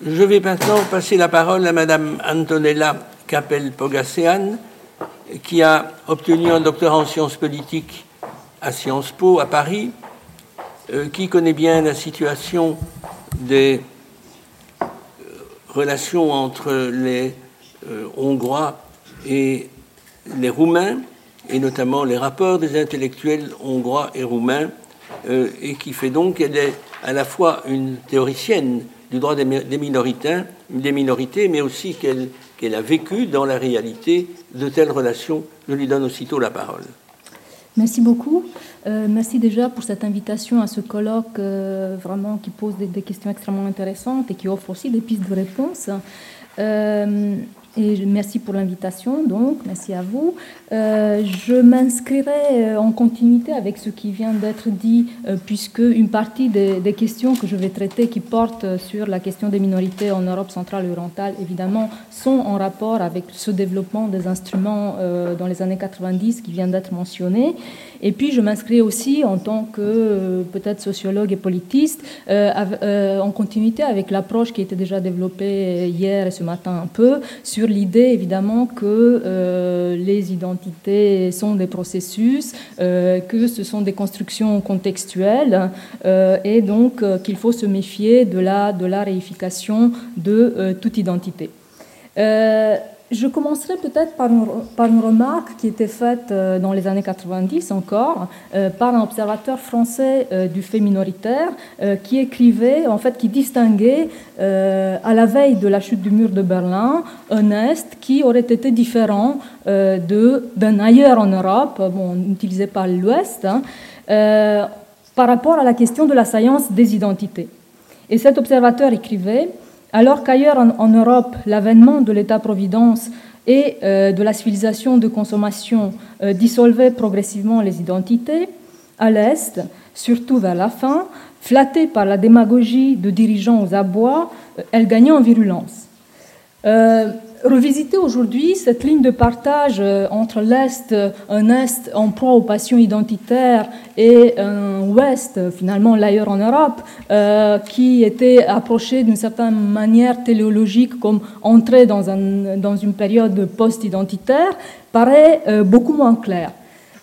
Je vais maintenant passer la parole à Madame Antonella Capel-Pogassean, qui a obtenu un doctorat en sciences politiques à Sciences Po à Paris, euh, qui connaît bien la situation des euh, relations entre les euh, Hongrois et les Roumains, et notamment les rapports des intellectuels hongrois et roumains, et qui fait donc qu'elle est à la fois une théoricienne du droit des des minorités mais aussi qu'elle a vécu dans la réalité de telles relations. Je lui donne aussitôt la parole. Merci beaucoup. Euh, merci déjà pour cette invitation à ce colloque euh, vraiment qui pose des, questions extrêmement intéressantes et qui offre aussi des pistes de réponse. Euh, et merci pour l'invitation, donc merci à vous. Euh, je m'inscrirai euh, en continuité avec ce qui vient d'être dit, euh, puisque une partie des, questions que je vais traiter qui portent sur la question des minorités en Europe centrale et orientale, évidemment, sont en rapport avec ce développement des instruments dans les années 90 qui vient d'être mentionné. Et puis, je m'inscris aussi en tant que peut-être sociologue et politiste en continuité avec l'approche qui était déjà développée hier et ce matin un peu l'idée évidemment que euh, les identités sont des processus, euh, que ce sont des constructions contextuelles euh, et donc qu'il faut se méfier de la, de la réification de toute identité. Je commencerai peut-être par une, remarque qui était faite euh, dans les années 90 encore euh, par un observateur français euh, du fait minoritaire qui écrivait, en fait, qui distinguait à la veille de la chute du mur de Berlin un Est qui aurait été différent d'un ailleurs en Europe, bon, utilisé par l'Ouest, hein, par rapport à la question de la science des identités. Et cet observateur écrivait alors qu'ailleurs en, Europe, l'avènement de l'État-providence et euh, de la civilisation de consommation euh, dissolvait progressivement les identités, à l'Est, surtout vers la fin, flattée par la démagogie de dirigeants aux abois, euh, elle gagnait en virulence revisiter aujourd'hui cette ligne de partage euh, entre l'Est, euh, un Est en proie aux passions identitaires et un Ouest, finalement l'ailleurs en Europe, euh, qui était approché d'une certaine manière téléologique comme entrer dans, un, dans une période post-identitaire, paraît beaucoup moins clair.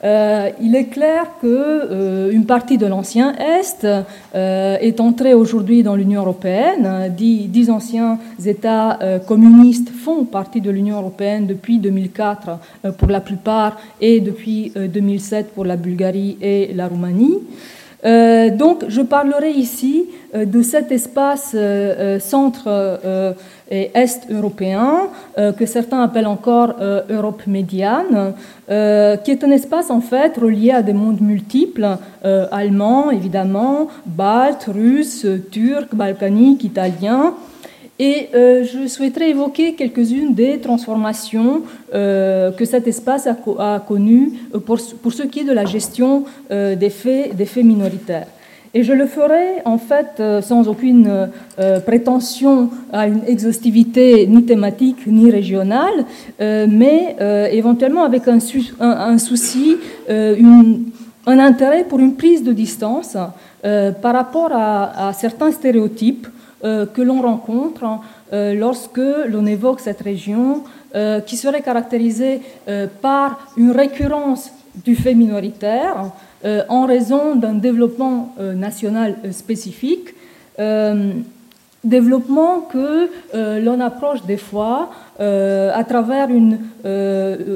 Euh, il est clair qu'une euh, partie de l'ancien Est euh, est entrée aujourd'hui dans l'Union européenne. Dix, anciens États communistes font partie de l'Union européenne depuis 2004 pour la plupart et depuis 2007 pour la Bulgarie et la Roumanie. donc je parlerai ici de cet espace centre et est européen, euh, que certains appellent encore euh, Europe médiane, euh, qui est un espace en fait relié à des mondes multiples, allemands évidemment, baltes, russes, turcs, balkaniques, italiens. Et je souhaiterais évoquer quelques-unes des transformations que cet espace a, connues pour, pour, ce qui est de la gestion des faits, des faits minoritaires. Et je le ferai en fait euh, sans aucune euh, prétention à une exhaustivité ni thématique ni régionale, euh, mais éventuellement avec un, souci, un intérêt pour une prise de distance par rapport à, certains stéréotypes que l'on rencontre lorsque l'on évoque cette région qui serait caractérisée par une récurrence du fait minoritaire, euh, en raison d'un développement euh, national euh, spécifique, développement que l'on approche des fois à travers une,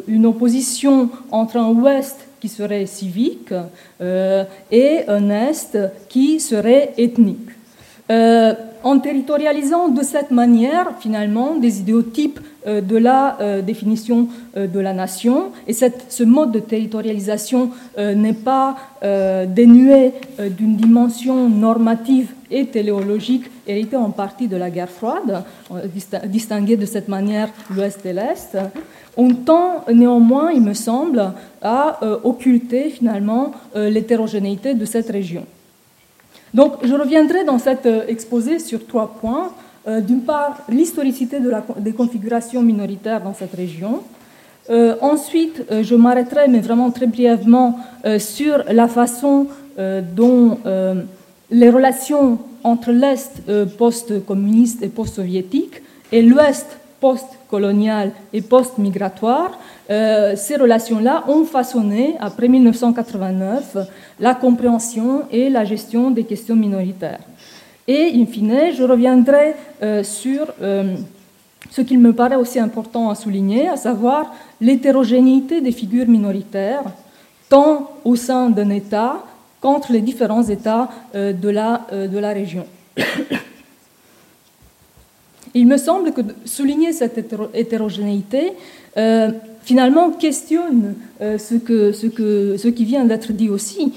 une, opposition entre un Ouest qui serait civique et un Est qui serait ethnique en territorialisant de cette manière, finalement, des idéotypes euh, de la euh, définition euh, de la nation. Et ce mode de territorialisation n'est pas dénué d'une dimension normative et téléologique héritée en partie de la guerre froide, distinguer de cette manière l'Ouest et l'Est. On tend néanmoins, il me semble, à occulter finalement l'hétérogénéité de cette région. Donc je reviendrai dans cet euh, exposé sur trois points. Euh, d'une part, l'historicité de des configurations minoritaires dans cette région. Euh, ensuite, je m'arrêterai, mais vraiment très brièvement, sur la façon dont les relations entre l'Est post-communiste et post-soviétique et l'Ouest post-colonial et post-migratoire, ces relations-là ont façonné, après 1989, la compréhension et la gestion des questions minoritaires. Et, in fine, je reviendrai sur ce qu'il me paraît aussi important à souligner, à savoir l'hétérogénéité des figures minoritaires, tant au sein d'un État qu'entre les différents États euh, de la, euh, région. Il me semble que souligner cette hétérogénéité euh, finalement questionne ce, que, ce, que, ce, qui vient d'être dit aussi,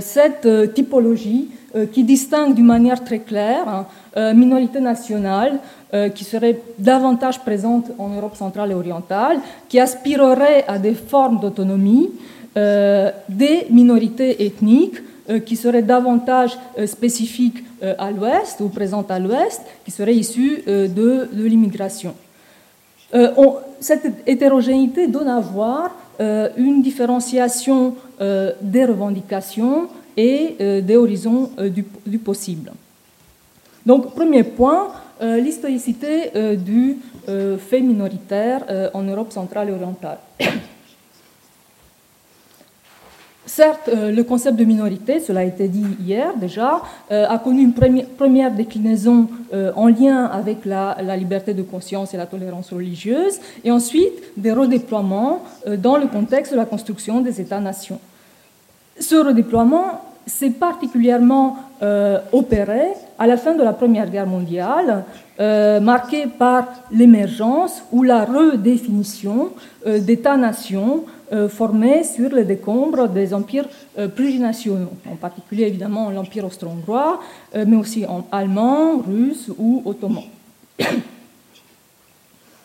cette typologie qui distingue d'une manière très claire minorité nationale, euh, qui serait davantage présente en Europe centrale et orientale, qui aspirerait à des formes d'autonomie, euh, des minorités ethniques euh, qui seraient davantage spécifiques à l'Ouest ou présentes à l'Ouest, qui seraient issues de, de l'immigration. Cette hétérogénéité donne à voir une différenciation des revendications et des horizons du, du possible. Donc, premier point, euh, l'historicité euh, du euh, fait minoritaire en Europe centrale et orientale. Certes, le concept de minorité, cela a été dit hier déjà, a connu une première déclinaison en lien avec la, liberté de conscience et la tolérance religieuse, et ensuite des redéploiements dans le contexte de la construction des États-nations. Ce redéploiement s'est particulièrement opéré à la fin de la Première Guerre mondiale, euh, marquée par l'émergence ou la redéfinition euh, d'États-nations euh, formés sur les décombres des empires plurinationaux, en particulier évidemment l'Empire austro-hongrois, mais aussi en allemand, russe ou ottoman.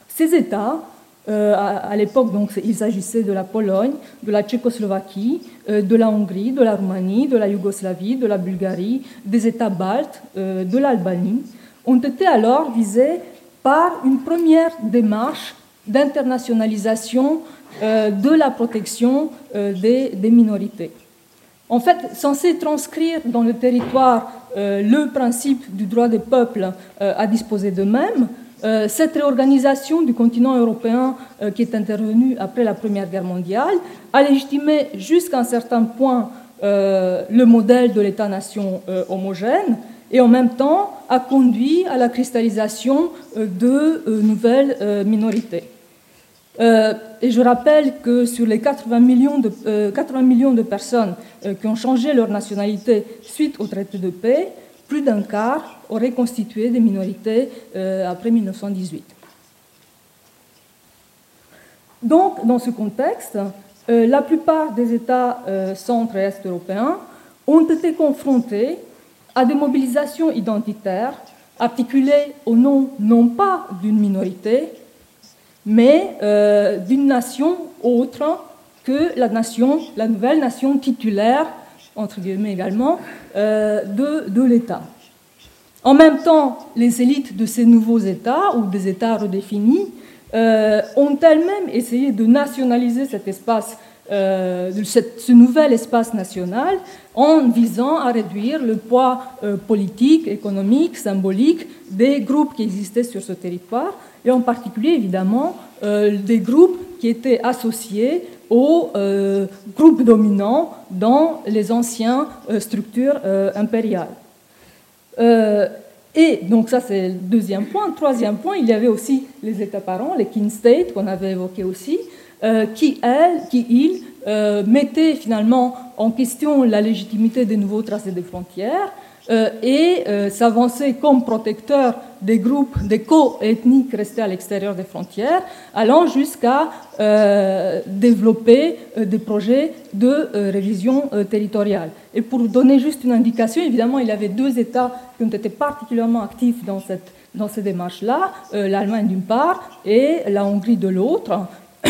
Ces États, à, l'époque, donc, il s'agissait de la Pologne, de la Tchécoslovaquie, de la Hongrie, de la Roumanie, de la Yougoslavie, de la Bulgarie, des États baltes, de l'Albanie, ont été alors visés par une première démarche d'internationalisation euh, de la protection euh, des, minorités. En fait, censé transcrire dans le territoire euh, le principe du droit des peuples à disposer d'eux-mêmes, cette réorganisation du continent européen qui est intervenue après la Première Guerre mondiale a légitimé jusqu'à un certain point le modèle de l'État-nation homogène, et en même temps a conduit à la cristallisation euh, de euh, nouvelles euh, et je rappelle que sur les 80 millions de, 80 millions de personnes qui ont changé leur nationalité suite au traité de paix, plus d'un quart auraient constitué des minorités après 1918. Donc, dans ce contexte, la plupart des États centre et est européens ont été confrontés à des mobilisations identitaires articulées au nom non pas d'une minorité, mais euh, d'une nation autre que la nation, la nouvelle nation titulaire, entre guillemets également, euh, de, de l'État. En même temps, les élites de ces nouveaux États ou des États redéfinis euh, ont elles-mêmes essayé de nationaliser cet espace de ce nouvel espace national en visant à réduire le poids politique, économique, symbolique des groupes qui existaient sur ce territoire, et en particulier évidemment euh, des groupes qui étaient associés aux groupes dominants dans les anciennes structures impériales. Et donc ça c'est le deuxième point. Troisième point, il y avait aussi les États parents, les king states qu'on avait évoqués aussi, euh, qui, elle, qui, il, euh, mettait finalement en question la légitimité des nouveaux tracés des frontières euh, et s'avançait comme protecteur des groupes, des co-ethniques restés à l'extérieur des frontières, allant jusqu'à développer des projets de révision territoriale. Et pour donner juste une indication, évidemment, il y avait deux États qui ont été particulièrement actifs dans cette dans ces démarches-là, l'Allemagne d'une part et la Hongrie de l'autre,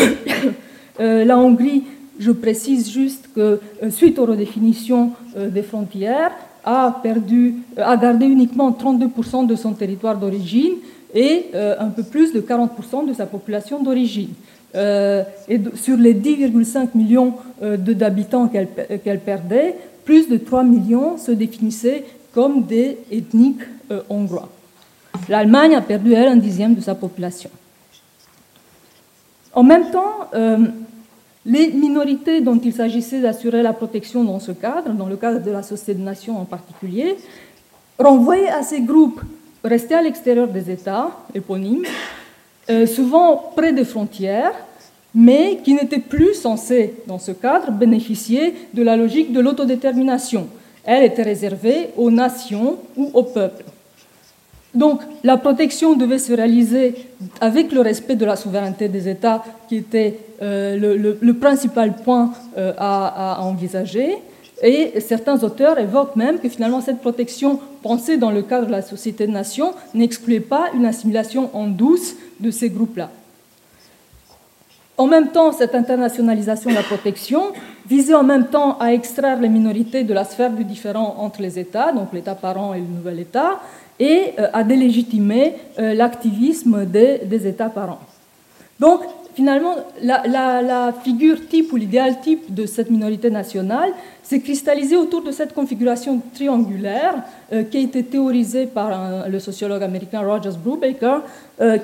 Euh, la Hongrie, je précise juste que euh, suite aux redéfinitions euh, des frontières, a, perdu, a gardé uniquement 32% de son territoire d'origine et un peu plus de 40% de sa population d'origine. et sur les 10,5 millions d'habitants qu'elle perdait, plus de 3 millions se définissaient comme des ethniques hongrois. L'Allemagne a perdu, elle, un dixième de sa population. En même temps, les minorités dont il s'agissait d'assurer la protection dans ce cadre, dans le cadre de la Société de Nations en particulier, renvoyaient à ces groupes restés à l'extérieur des États éponymes, euh, souvent près des frontières, mais qui n'étaient plus censés, dans ce cadre, bénéficier de la logique de l'autodétermination. Elle était réservée aux nations ou aux peuples. Donc la protection devait se réaliser avec le respect de la souveraineté des États, qui était euh, le, principal point euh, à, envisager. Et certains auteurs évoquent même que finalement cette protection pensée dans le cadre de la société de nations n'excluait pas une assimilation en douce de ces groupes-là. En même temps, cette internationalisation de la protection visait en même temps à extraire les minorités de la sphère du différent entre les États, donc l'État parent et le nouvel État, et euh, à délégitimer l'activisme des, États parents. Donc, finalement, la, figure type ou l'idéal type de cette minorité nationale s'est cristallisé autour de cette configuration triangulaire euh, qui a été théorisée par le sociologue américain Rogers Brubaker,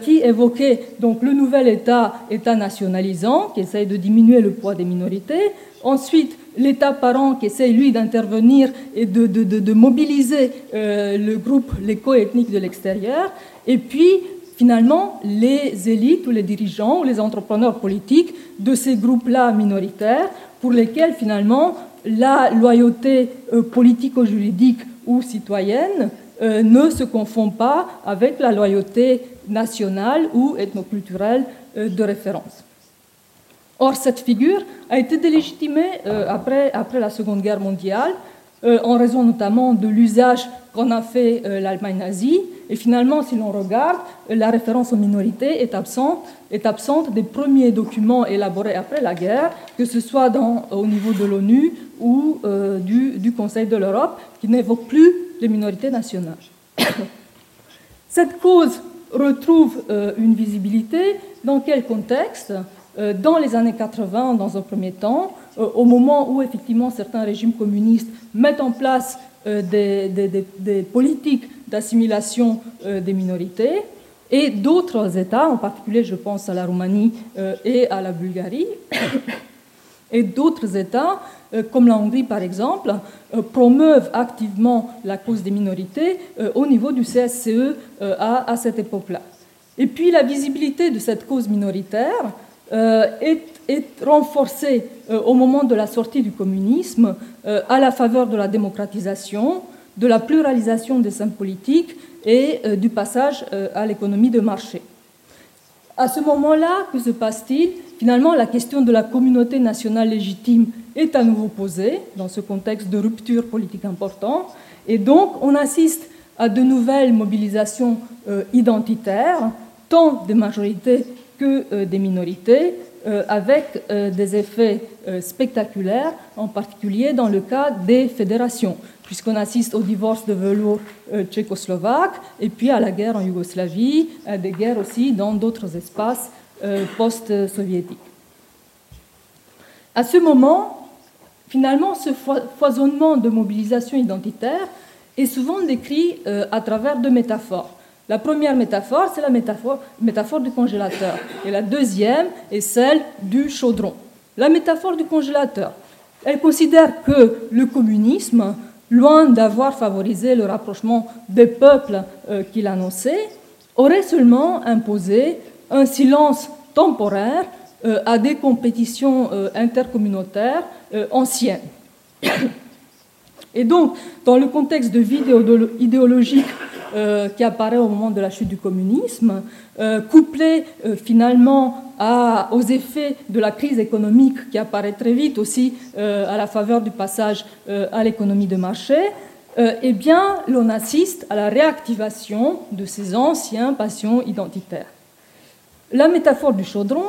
qui évoquait donc le nouvel État, État nationalisant, qui essaye de diminuer le poids des minorités, ensuite l'État parent qui essaie, lui, d'intervenir et de, mobiliser euh, le groupe, les co-ethniques de l'extérieur, et puis, finalement, les élites ou les dirigeants ou les entrepreneurs politiques de ces groupes-là minoritaires, pour lesquels, finalement, la loyauté euh, politico-juridique ou citoyenne euh, ne se confond pas avec la loyauté nationale ou ethnoculturelle de référence. Or, cette figure a été délégitimée euh, après, après, la Seconde Guerre mondiale, euh, en raison notamment de l'usage qu'en a fait euh, l'Allemagne nazie. Et finalement, si l'on regarde, la référence aux minorités est absente, est absente des premiers documents élaborés après la guerre, que ce soit dans, au niveau de l'ONU ou du, du Conseil de l'Europe, qui n'évoquent plus les minorités nationales. Cette cause retrouve une visibilité dans quel contexte? Euh, dans les années 80, dans un premier temps, euh, au moment où effectivement certains régimes communistes mettent en place euh, des, politiques d'assimilation des minorités, et d'autres États, en particulier je pense à la Roumanie et à la Bulgarie, et d'autres États, comme la Hongrie par exemple, promeuvent activement la cause des minorités au niveau du CSCE à cette époque-là. Et puis la visibilité de cette cause minoritaire euh, est, est, renforcée euh, au moment de la sortie du communisme euh, à la faveur de la démocratisation, de la pluralisation des scènes politiques et du passage à l'économie de marché. À ce moment-là, que se passe-t-il? Finalement, la question de la communauté nationale légitime est à nouveau posée dans ce contexte de rupture politique important. Et donc, on assiste à de nouvelles mobilisations identitaires, tant des majorités que euh, des minorités, euh, avec euh, des effets spectaculaires, en particulier dans le cas des fédérations, puisqu'on assiste au divorce de velours tchécoslovaque et puis à la guerre en Yougoslavie, à des guerres aussi dans d'autres espaces post-soviétiques. À ce moment, finalement, ce foisonnement de mobilisation identitaire est souvent décrit à travers deux métaphores. La première métaphore, c'est la métaphore, métaphore du congélateur. Et la deuxième est celle du chaudron. La métaphore du congélateur, elle considère que le communisme, loin d'avoir favorisé le rapprochement des peuples euh, qu'il annonçait, aurait seulement imposé un silence temporaire euh, à des compétitions euh, intercommunautaires anciennes. Et donc, dans le contexte de vie idéologique euh, qui apparaît au moment de la chute du communisme, euh, couplé euh, finalement aux effets de la crise économique qui apparaît très vite aussi à la faveur du passage à l'économie de marché, eh bien, l'on assiste à la réactivation de ces anciens passions identitaires. La métaphore du chaudron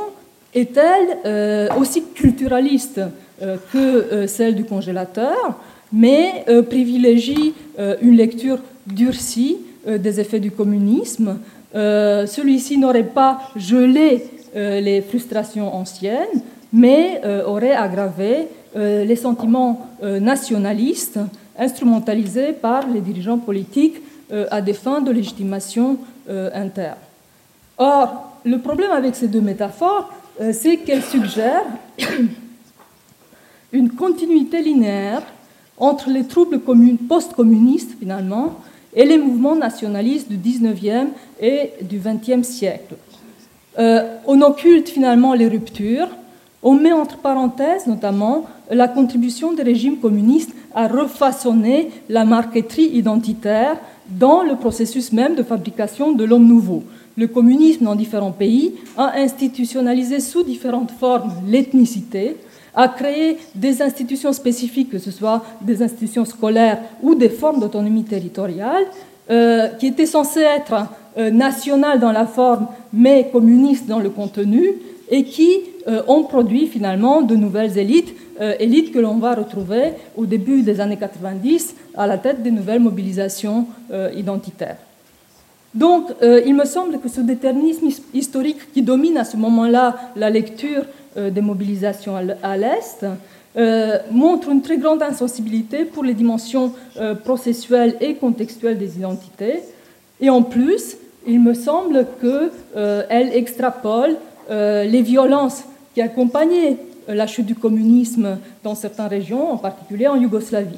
est-elle aussi culturaliste que celle du congélateur, mais privilégie une lecture durcie des effets du communisme. Euh, celui-ci n'aurait pas gelé euh, les frustrations anciennes, mais aurait aggravé les sentiments nationalistes instrumentalisés par les dirigeants politiques à des fins de légitimation interne. Or, le problème avec ces deux métaphores, c'est qu'elles suggèrent une continuité linéaire entre les troubles post-communistes, finalement, et les mouvements nationalistes du 19e et du 20e siècle. Euh, on occulte finalement les ruptures, on met entre parenthèses notamment la contribution des régimes communistes à refaçonner la marqueterie identitaire dans le processus même de fabrication de l'homme nouveau. Le communisme dans différents pays a institutionnalisé sous différentes formes l'ethnicité, a créé des institutions spécifiques, que ce soit des institutions scolaires ou des formes d'autonomie territoriale, euh, qui étaient censées être euh, nationales dans la forme, mais communistes dans le contenu, et qui euh, ont produit finalement de nouvelles élites, élites que l'on va retrouver au début des années 90 à la tête des nouvelles mobilisations identitaires. Donc, il me semble que ce déterminisme historique qui domine à ce moment-là la lecture des mobilisations à l'Est, euh, montre une très grande insensibilité pour les dimensions euh, processuelles et contextuelles des identités. Et en plus, il me semble qu'elle extrapole les violences qui accompagnaient la chute du communisme dans certaines régions, en particulier en Yougoslavie.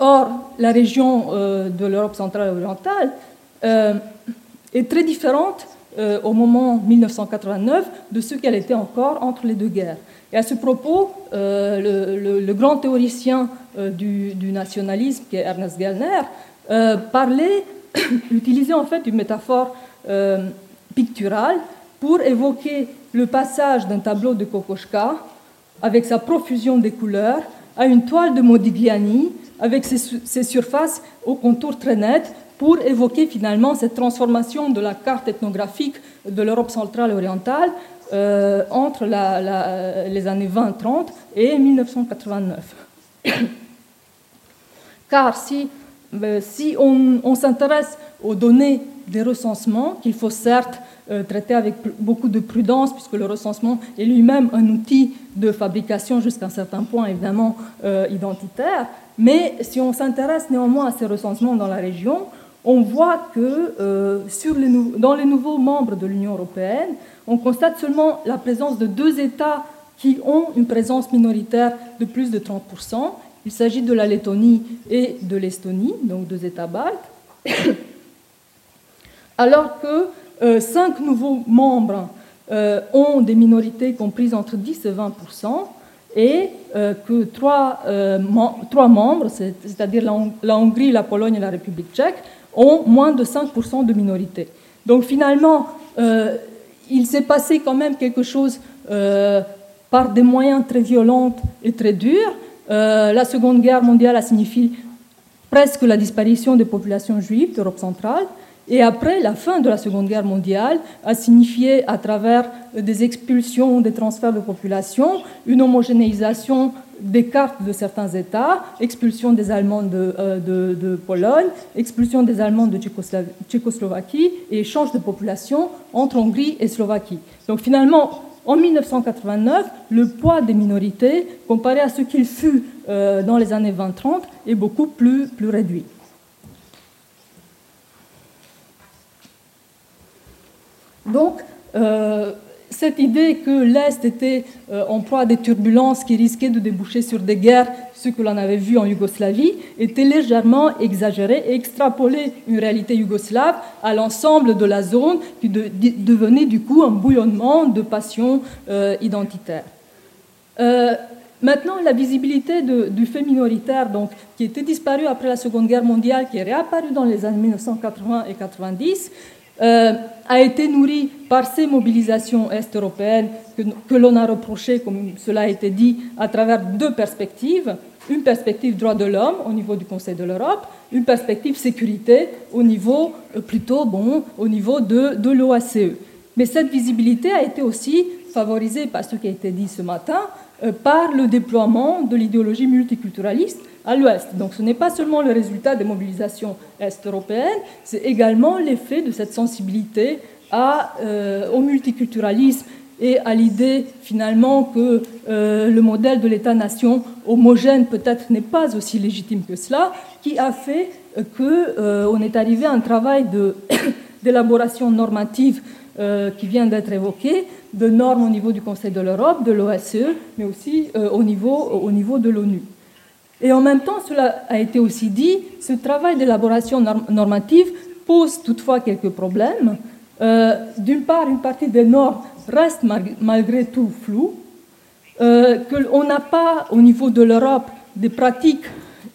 or, la région de l'Europe centrale et orientale est très différente euh, au moment 1989 de ce qu'elle était encore entre les deux guerres. Et à ce propos, euh, le, grand théoricien euh, du, nationalisme, qui est Ernest Gellner, parlait, utilisait en fait une métaphore picturale pour évoquer le passage d'un tableau de Kokoschka avec sa profusion des couleurs à une toile de Modigliani avec ses, ses surfaces aux contours très nets pour évoquer finalement cette transformation de la carte ethnographique de l'Europe centrale et orientale euh, entre les années 20-30 et 1989. Car si, euh, si on, s'intéresse aux données des recensements, qu'il faut certes euh, traiter avec beaucoup de prudence, puisque le recensement est lui-même un outil de fabrication jusqu'à un certain point évidemment identitaire, mais si on s'intéresse néanmoins à ces recensements dans la région, on voit que euh, dans les nouveaux membres de l'Union européenne, on constate seulement la présence de deux États qui ont une présence minoritaire de plus de 30%. Il s'agit de la Lettonie et de l'Estonie, donc deux États baltes. Alors que euh, cinq nouveaux membres euh, ont des minorités comprises entre 10 et 20%, et que trois, trois membres, c'est-à-dire la Hongrie, la Pologne et la République tchèque, ont moins de 5% de minorité. Donc finalement, euh, il s'est passé quand même quelque chose euh, par des moyens très violents et très durs. Euh, la Seconde Guerre mondiale a signifié presque la disparition des populations juives d'Europe centrale. Et après, la fin de la Seconde Guerre mondiale a signifié, à travers des expulsions, des transferts de population, une homogénéisation des cartes de certains États, expulsion des Allemands de, euh, Pologne, expulsion des Allemands de Tchécoslovaquie et échange de population entre Hongrie et Slovaquie. Donc finalement, en 1989, le poids des minorités, comparé à ce qu'il fut euh, dans les années 20-30, est beaucoup plus, plus réduit. Donc, euh, cette idée que l'Est était euh, en proie à des turbulences qui risquaient de déboucher sur des guerres, ce que l'on avait vu en Yougoslavie, était légèrement exagérée et extrapolait une réalité yougoslave à l'ensemble de la zone qui devenait du coup un bouillonnement de passions euh, identitaires. Maintenant, la visibilité du fait minoritaire, qui était disparu après la Seconde Guerre mondiale, qui est réapparu dans les années 1980 et 90, euh, a été nourri par ces mobilisations est-européennes que, l'on a reprochées, comme cela a été dit, à travers deux perspectives. Une perspective droit de l'homme au niveau du Conseil de l'Europe, une perspective sécurité au niveau euh, plutôt bon, au niveau de, de l'OACE. Mais cette visibilité a été aussi favorisée par ce qui a été dit ce matin, par le déploiement de l'idéologie multiculturaliste à l'ouest. Donc ce n'est pas seulement le résultat des mobilisations est-européennes, c'est également l'effet de cette sensibilité euh, au multiculturalisme et à l'idée finalement que le modèle de l'État-nation homogène peut-être n'est pas aussi légitime que cela, qui a fait qu'on est arrivé à un travail d'élaboration normative qui vient d'être évoqué, de normes au niveau du Conseil de l'Europe, de l'OSCE, mais aussi au niveau, au niveau de l'ONU. Et en même temps, cela a été aussi dit, ce travail d'élaboration normative pose toutefois quelques problèmes. Euh, d'une part, une partie des normes reste malgré tout floue, euh, qu'on n'a pas au niveau de l'Europe des pratiques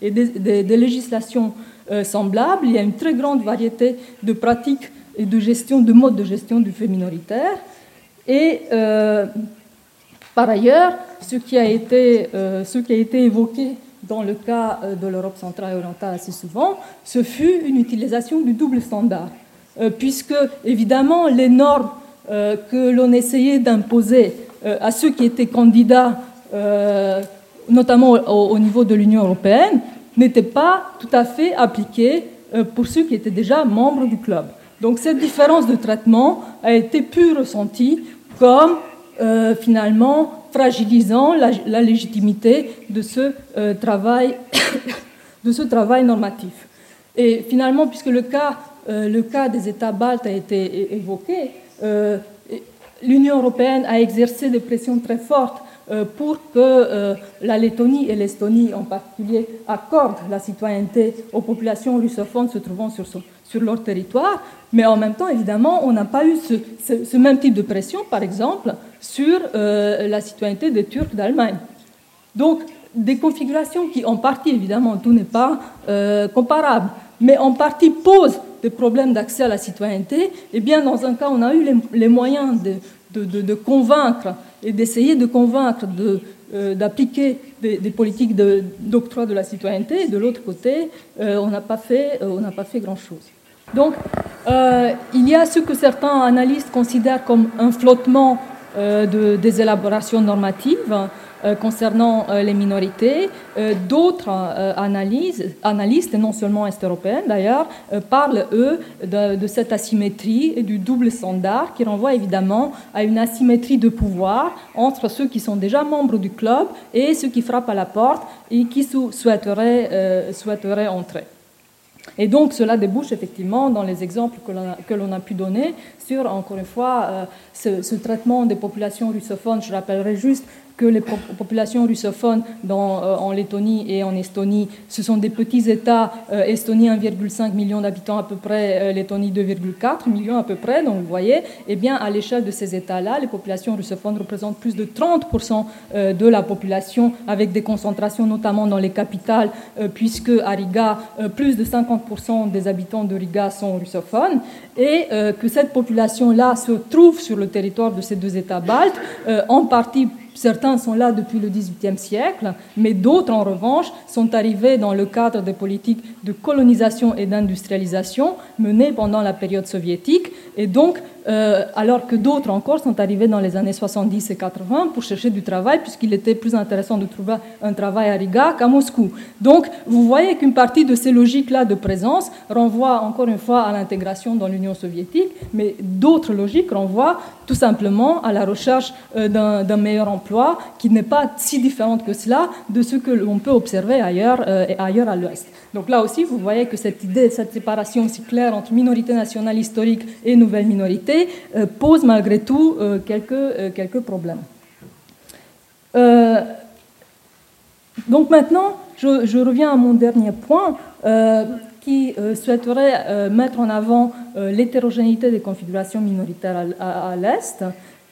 et des, législations euh, semblables. Il y a une très grande variété de pratiques et de gestion, de modes de gestion du fait minoritaire. Et par ailleurs, ce qui a été, ce qui a été évoqué dans le cas euh, de l'Europe centrale et orientale assez souvent, ce fut une utilisation du double standard. Euh, puisque, évidemment, les normes euh, que l'on essayait d'imposer à ceux qui étaient candidats, notamment au, niveau de l'Union européenne, n'étaient pas tout à fait appliquées pour ceux qui étaient déjà membres du club. Donc cette différence de traitement a été plus ressentie comme finalement fragilisant la, légitimité de ce, euh, travail, de ce travail normatif. Et finalement, puisque le cas, euh, le cas des États baltes a été évoqué, euh, l'Union européenne a exercé des pressions très fortes pour que la Lettonie et l'Estonie en particulier accordent la citoyenneté aux populations russophones se trouvant sur, sur leur territoire, mais en même temps, évidemment, on n'a pas eu ce, même type de pression, par exemple, sur euh, la citoyenneté des Turcs d'Allemagne. Donc, des configurations qui, en partie, évidemment, tout n'est pas euh, comparable, mais en partie posent des problèmes d'accès à la citoyenneté. Et eh bien, dans un cas, on a eu les, moyens de, convaincre et d'essayer de convaincre euh, d'appliquer des, politiques d'octroi de, la citoyenneté. Et de l'autre côté, on n'a pas fait, pas fait grand-chose. Donc, il y a ce que certains analystes considèrent comme un flottement euh, de, des élaborations normatives euh, concernant euh, les minorités. D'autres analystes, et non seulement est-européennes d'ailleurs, parlent, eux, de, cette asymétrie et du double standard qui renvoie évidemment à une asymétrie de pouvoir entre ceux qui sont déjà membres du club et ceux qui frappent à la porte et qui souhaiteraient entrer. Et donc cela débouche effectivement dans les exemples que l'on a, pu donner sur, encore une fois, euh, ce, ce, traitement des populations russophones. Je rappellerai juste que les populations russophones dans, euh, en Lettonie et en Estonie, ce sont des petits États. Euh, Estonie 1,5 million d'habitants à peu près, euh, Lettonie 2,4 millions à peu près. Donc vous voyez, eh bien à l'échelle de ces États-là, les populations russophones représentent plus de 30% de la population, avec des concentrations notamment dans les capitales, puisque à Riga, plus de 50% des habitants de Riga sont russophones, et que cette population-là se trouve sur le territoire de ces deux États baltes, en partie Certains sont là depuis le XVIIIe siècle, mais d'autres, en revanche, sont arrivés dans le cadre des politiques de colonisation et d'industrialisation menées pendant la période soviétique. Et donc, euh, alors que d'autres encore sont arrivés dans les années 70 et 80 pour chercher du travail, puisqu'il était plus intéressant de trouver un travail à Riga qu'à Moscou. Donc, vous voyez qu'une partie de ces logiques-là de présence renvoie encore une fois à l'intégration dans l'Union soviétique, mais d'autres logiques renvoient tout simplement à la recherche euh, d'un meilleur emploi qui n'est pas si différente que cela de ce que l'on peut observer ailleurs, euh, et ailleurs à l'Ouest. Donc là aussi, vous voyez que cette idée, cette séparation si claire entre minorité nationale historique et nouvelle minorité euh, pose malgré tout euh, quelques, euh, quelques problèmes. donc maintenant, je, reviens à mon dernier point qui souhaiterait mettre en avant l'hétérogénéité des configurations minoritaires à, l'Est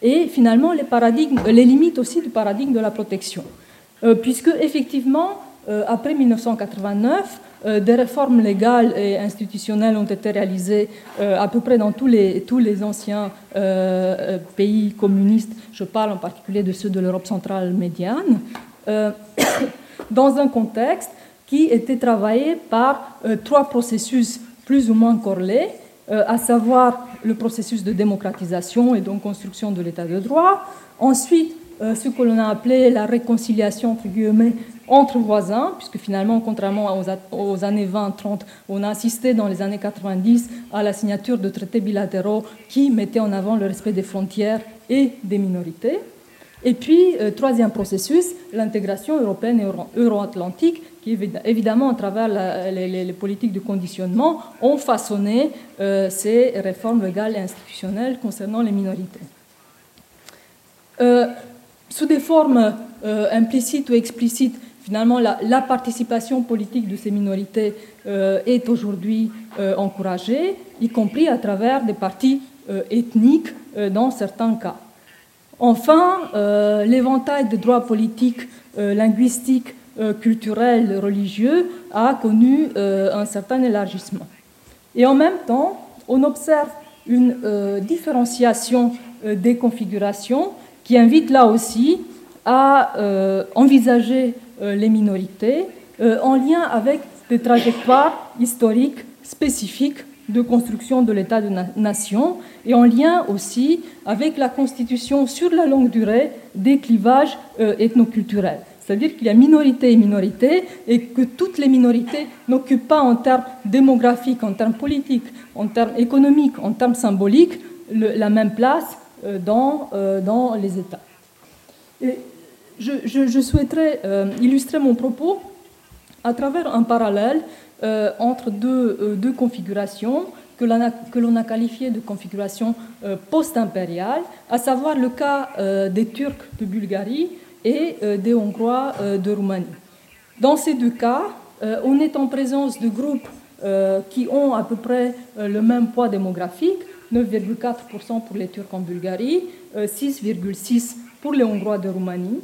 et finalement les, paradigmes, les limites aussi du paradigme de la protection. puisque effectivement, après 1989, euh, des réformes légales et institutionnelles ont été réalisées euh, à peu près dans tous les, tous les anciens euh, pays communistes. Je parle en particulier de ceux de l'Europe centrale médiane, dans un contexte qui était travaillé par trois processus plus ou moins corrélés, à savoir le processus de démocratisation et donc construction de l'état de droit, ensuite ce que l'on a appelé la réconciliation entre guillemets entre voisins, puisque finalement, contrairement aux, années 20-30, on a assisté dans les années 90 à la signature de traités bilatéraux qui mettaient en avant le respect des frontières et des minorités. Et puis, euh, troisième processus, l'intégration européenne et euro-atlantique, qui évidemment, à travers les, politiques de conditionnement, ont façonné euh, ces réformes légales et institutionnelles concernant les minorités. Euh, sous des formes implicites ou explicites, finalement, la, participation politique de ces minorités est aujourd'hui encouragée, y compris à travers des partis ethniques dans certains cas. Enfin, euh, l'éventail de droits politiques, euh, linguistiques, euh, culturels, religieux a connu un certain élargissement. Et en même temps, on observe une différenciation des configurations qui invite là aussi à envisager les minorités en lien avec des trajectoires historiques spécifiques de construction de l'État de nation et en lien aussi avec la constitution sur la longue durée des clivages euh, ethnoculturels. C'est-à-dire qu'il y a minorité et minorité et que toutes les minorités n'occupent pas en termes démographiques, en termes politiques, en termes économiques, en termes symboliques la même place euh, dans, euh, dans les États. Je, souhaiterais illustrer mon propos à travers un parallèle euh, entre deux, euh, deux, configurations que l'on a, qualifiées de configuration euh, post-impériale, à savoir le cas des Turcs de Bulgarie et des Hongrois de Roumanie. Dans ces deux cas, on est en présence de groupes qui ont à peu près le même poids démographique, 9,4% pour les Turcs en Bulgarie, 6,6% pour les Hongrois de Roumanie.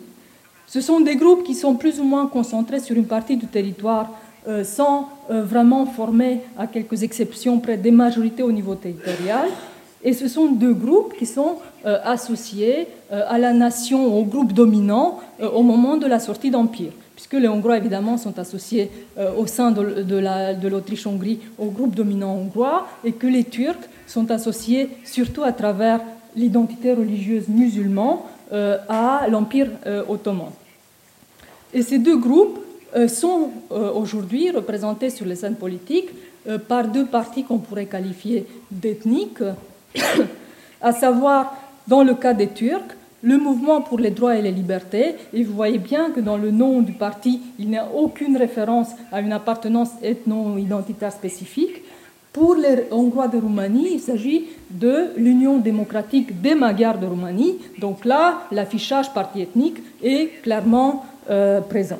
Ce sont des groupes qui sont plus ou moins concentrés sur une partie du territoire euh, sans euh, vraiment former, à quelques exceptions près, des majorités au niveau territorial. Et ce sont deux groupes qui sont euh, associés à la nation, au groupe dominant, au moment de la sortie d'Empire. Puisque les Hongrois, évidemment, sont associés au sein de l'Autriche-Hongrie au groupe dominant hongrois, et que les Turcs sont associés surtout à travers l'identité religieuse musulmane à l'Empire ottoman. Et ces deux groupes euh, sont euh, aujourd'hui représentés sur les scènes politiques euh, par deux partis qu'on pourrait qualifier d'ethniques, à savoir, dans le cas des Turcs, le mouvement pour les droits et les libertés. Et vous voyez bien que dans le nom du parti, il n'y a aucune référence à une appartenance ethno-identitaire spécifique. Pour les Hongrois de Roumanie, il s'agit de l'Union démocratique des Magyars de Roumanie. Donc là, l'affichage parti ethnique est clairement présent.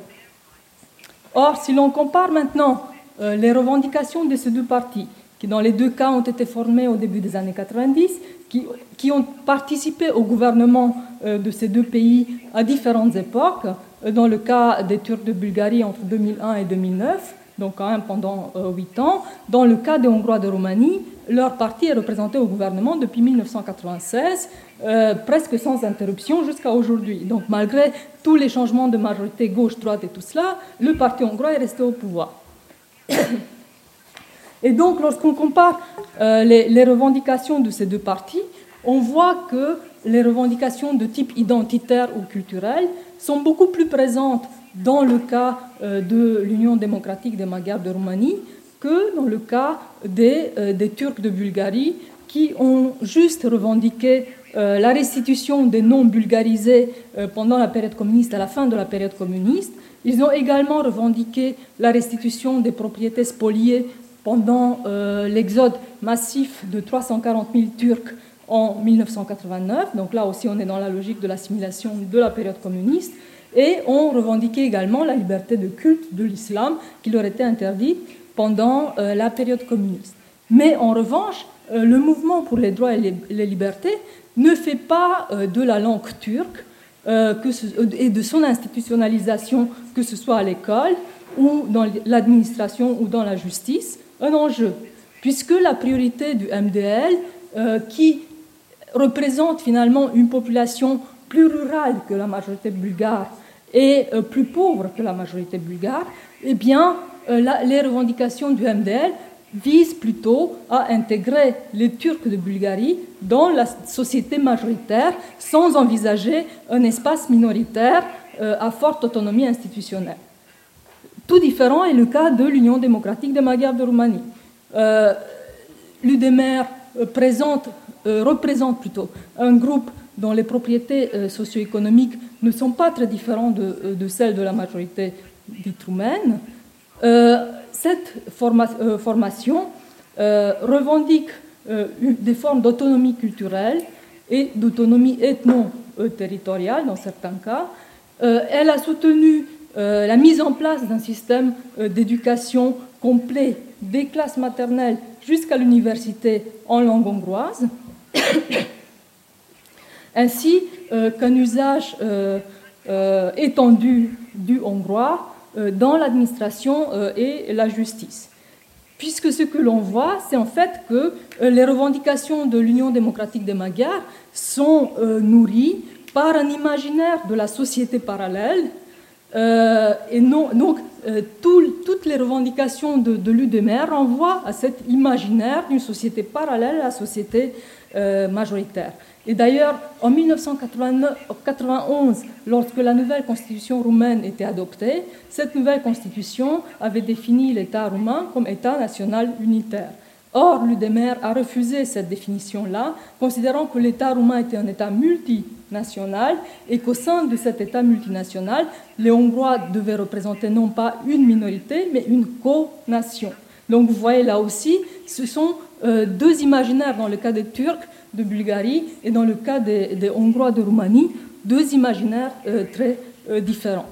Or, si l'on compare maintenant euh, les revendications de ces deux partis, qui dans les deux cas ont été formés au début des années 90, qui, ont participé au gouvernement euh, de ces deux pays à différentes époques, euh, dans le cas des Turcs de Bulgarie entre 2001 et 2009, donc quand même pendant huit ans. Dans le cas des Hongrois de Roumanie, leur parti est représenté au gouvernement depuis 1996, euh, presque sans interruption jusqu'à aujourd'hui. Donc malgré tous les changements de majorité gauche-droite et tout cela, le parti hongrois est resté au pouvoir. Et donc lorsqu'on compare euh, les, revendications de ces deux partis, on voit que les revendications de type identitaire ou culturel sont beaucoup plus présentes dans le cas euh, de l'Union démocratique des Magyars de Roumanie que dans le cas des, des Turcs de Bulgarie qui ont juste revendiqué euh, la restitution des noms bulgarisés euh, pendant la période communiste, à la fin de la période communiste. Ils ont également revendiqué la restitution des propriétés spoliées pendant euh, l'exode massif de 340 000 Turcs en 1989. Donc là aussi, on est dans la logique de l'assimilation de la période communiste. Et ont revendiqué également la liberté de culte de l'islam qui leur était interdite pendant la période communiste. Mais en revanche, le mouvement pour les droits et les libertés ne fait pas euh, de la langue turque euh, et de son institutionnalisation, que ce soit à l'école ou dans l'administration ou dans la justice, un enjeu, puisque la priorité du MDL, euh, qui représente finalement une population plus rurale que la majorité bulgare et plus pauvre que la majorité bulgare, eh bien, les revendications du MDL vise plutôt à intégrer les Turcs de Bulgarie dans la société majoritaire sans envisager un espace minoritaire euh, à forte autonomie institutionnelle. Tout différent est le cas de l'Union démocratique des Magyars de Roumanie. L'UDMR présente, représente plutôt un groupe dont les propriétés socio-économiques ne sont pas très différentes de, de celles de la majorité dite roumaine. cette formation revendique des formes d'autonomie culturelle et d'autonomie ethno-territoriale dans certains cas. Euh, elle a soutenu euh, la mise en place d'un système euh, d'éducation complet des classes maternelles jusqu'à l'université en langue hongroise, ainsi qu'un usage étendu du hongrois dans l'administration et la justice puisque ce que l'on voit, c'est en fait que euh, les revendications de l'Union démocratique des Magyars sont euh, nourries par un imaginaire de la société parallèle. Euh, et non, donc, toutes les revendications de, de l'UDMR renvoient à cet imaginaire d'une société parallèle à la société majoritaire. Et d'ailleurs, en 1991, lorsque la nouvelle constitution roumaine était adoptée, cette nouvelle constitution avait défini l'État roumain comme État national unitaire. Or, l'UDMR a refusé cette définition-là, considérant que l'État roumain était un État multinational et qu'au sein de cet État multinational, les Hongrois devaient représenter non pas une minorité, mais une co-nation. Donc vous voyez là aussi, ce sont euh, deux imaginaires dans le cas des Turcs de Bulgarie et dans le cas des, Hongrois de Roumanie, deux imaginaires euh, très euh, différents.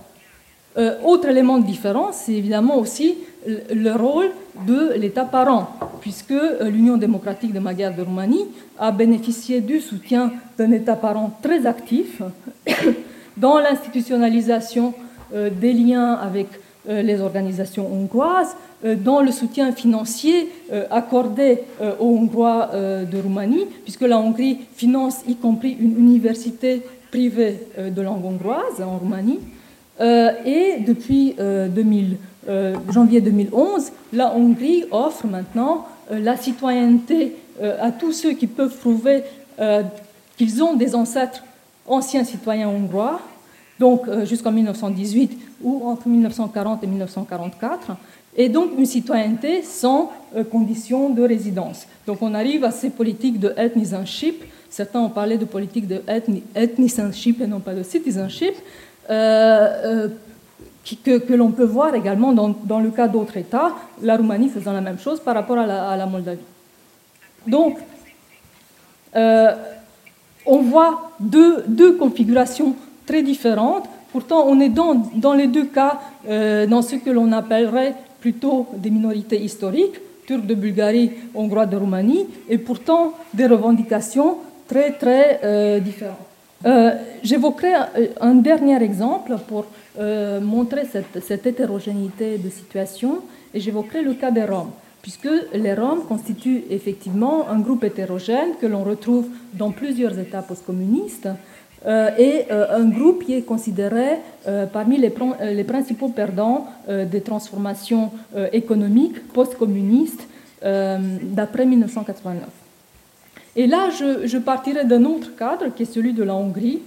Autre élément de différence, c'est évidemment aussi le rôle de l'État parent, puisque l'Union démocratique des Magyars de Roumanie a bénéficié du soutien d'un État parent très actif dans l'institutionnalisation des liens avec les organisations hongroises, euh, dans le soutien financier euh, accordé euh, aux Hongrois de Roumanie, puisque la Hongrie finance y compris une université privée de langue hongroise en Roumanie. Et depuis janvier 2011, la Hongrie offre maintenant la citoyenneté à tous ceux qui peuvent prouver qu'ils ont des ancêtres anciens citoyens hongrois, donc jusqu'en 1918 ou entre 1940 et 1944 et donc une citoyenneté sans euh, condition de résidence. Donc on arrive à ces politiques de ethnicenship. Certains ont parlé de politique de ethnicenship et non pas de citizenship, euh, euh, que, l'on peut voir également dans, le cas d'autres États, la Roumanie faisant la même chose par rapport à la, Moldavie. Donc, on voit deux, configurations très différentes. Pourtant, on est dans, les deux cas dans ce que l'on appellerait plutôt des minorités historiques, turcs de Bulgarie, hongrois de Roumanie, et pourtant des revendications très très euh, différentes. Euh, j'évoquerai un, dernier exemple pour euh, montrer cette, cette, hétérogénéité de situation, et j'évoquerai le cas des Roms, puisque les Roms constituent effectivement un groupe hétérogène que l'on retrouve dans plusieurs États postcommunistes, euh, et euh, un groupe qui est considéré parmi les, les, principaux perdants des transformations économiques post-communistes d'après 1989. Et là, je, partirai d'un autre cadre qui est celui de la Hongrie,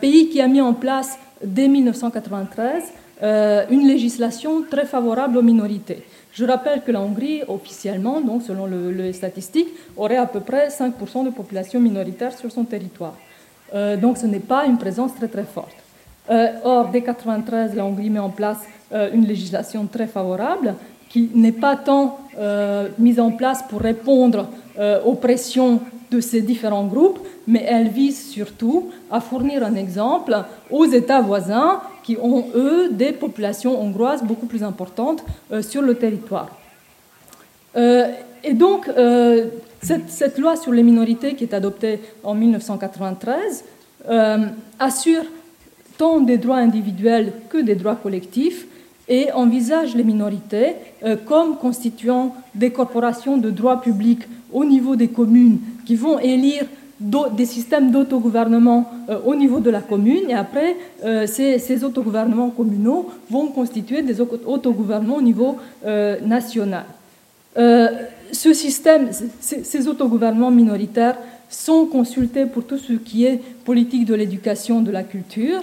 pays qui a mis en place dès 1993 une législation très favorable aux minorités. Je rappelle que la Hongrie, officiellement, donc selon les statistiques, aurait à peu près 5% de population minoritaire sur son territoire. Euh, donc ce n'est pas une présence très très forte. Euh, or, dès 1993, la Hongrie met en place euh, une législation très favorable qui n'est pas tant mise en place pour répondre aux pressions de ces différents groupes, mais elle vise surtout à fournir un exemple aux États voisins qui ont, eux, des populations hongroises beaucoup plus importantes sur le territoire. et donc, cette, loi sur les minorités qui est adoptée en 1993 euh, assure tant des droits individuels que des droits collectifs et envisage les minorités euh, comme constituant des corporations de droit public au niveau des communes qui vont élire des systèmes d'autogouvernement euh, au niveau de la commune. Et après ces, ces, autogouvernements communaux vont constituer des autogouvernements au niveau national. Ce système, ces autogouvernements minoritaires sont consultés pour tout ce qui est politique de l'éducation, de la culture,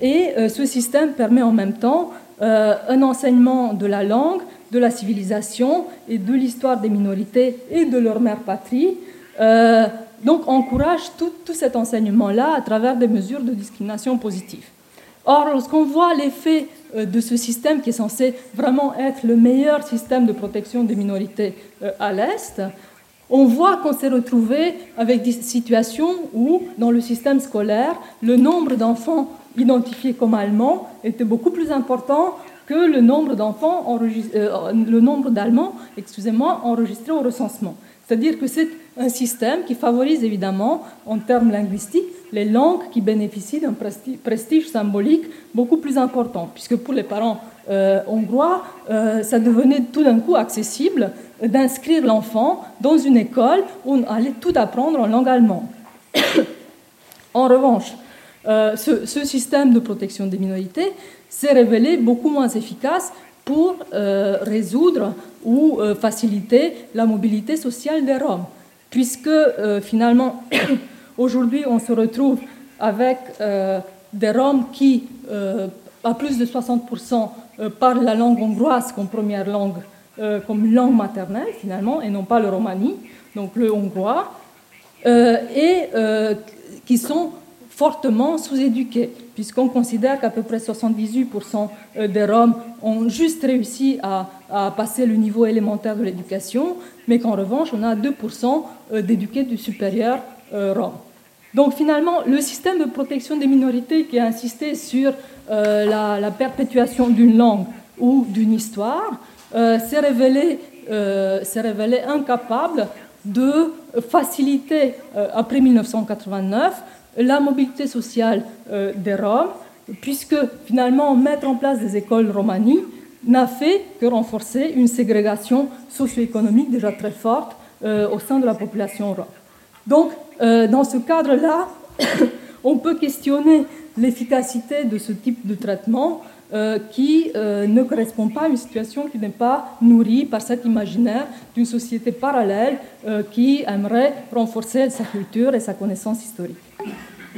et euh, ce système permet en même temps un enseignement de la langue, de la civilisation et de l'histoire des minorités et de leur mère patrie. donc encourage tout, tout cet enseignement-là à travers des mesures de discrimination positive. Or, lorsqu'on voit l'effet de ce système qui est censé vraiment être le meilleur système de protection des minorités à l'Est, on voit qu'on s'est retrouvé avec des situations où, dans le système scolaire, le nombre d'enfants identifiés comme allemands était beaucoup plus important que le nombre d'enfants euh, le nombre d'Allemands, excusez-moi, enregistrés au recensement. C'est-à-dire que c'est un système qui favorise évidemment, en termes linguistiques, les langues qui bénéficient d'un prestige, symbolique beaucoup plus important, puisque pour les parents euh, hongrois, euh, ça devenait tout d'un coup accessible d'inscrire l'enfant dans une école où on allait tout apprendre en langue allemande. en revanche, euh, ce, système de protection des minorités s'est révélé beaucoup moins efficace pour euh, résoudre ou euh, faciliter la mobilité sociale des Roms, puisque finalement, aujourd'hui, on se retrouve avec des Roms qui, à plus de 60%, parlent la langue hongroise comme première langue comme langue maternelle finalement, et non pas le romani, donc le hongrois, et qui sont fortement sous-éduqués, puisqu'on considère qu'à peu près 78% des Roms ont juste réussi à, passer le niveau élémentaire de l'éducation, mais qu'en revanche, on a 2% d'éduqués du supérieur Roms. Donc finalement, le système de protection des minorités qui a insisté sur la, perpétuation d'une langue ou d'une histoire, euh, s'est révélé, euh, révélé, incapable de faciliter, euh, après 1989, la mobilité sociale des Roms, puisque finalement mettre en place des écoles romanies n'a fait que renforcer une ségrégation socio-économique déjà très forte au sein de la population rome. Donc, dans ce cadre-là, on peut questionner l'efficacité de ce type de traitement euh, qui euh, ne correspond pas à une situation qui n'est pas nourrie par cet imaginaire d'une société parallèle euh, qui aimerait renforcer sa culture et sa connaissance historique.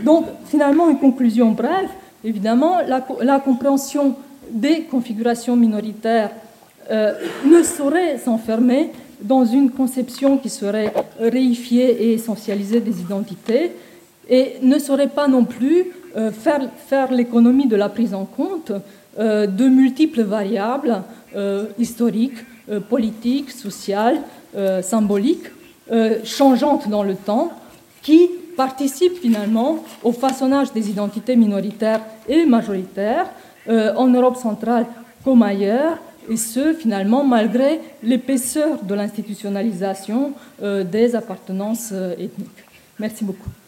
Donc, finalement, une conclusion brève. Évidemment, la, compréhension des configurations minoritaires ne saurait s'enfermer dans une conception qui serait réifiée et essentialisée des identités et ne saurait pas non plus faire, faire l'économie de la prise en compte euh, de multiples variables euh, historiques, euh, politiques, sociales, symboliques, changeantes dans le temps, qui participent finalement au façonnage des identités minoritaires et majoritaires en Europe centrale comme ailleurs, et ce, finalement, malgré l'épaisseur de l'institutionnalisation des appartenances ethniques. Merci beaucoup.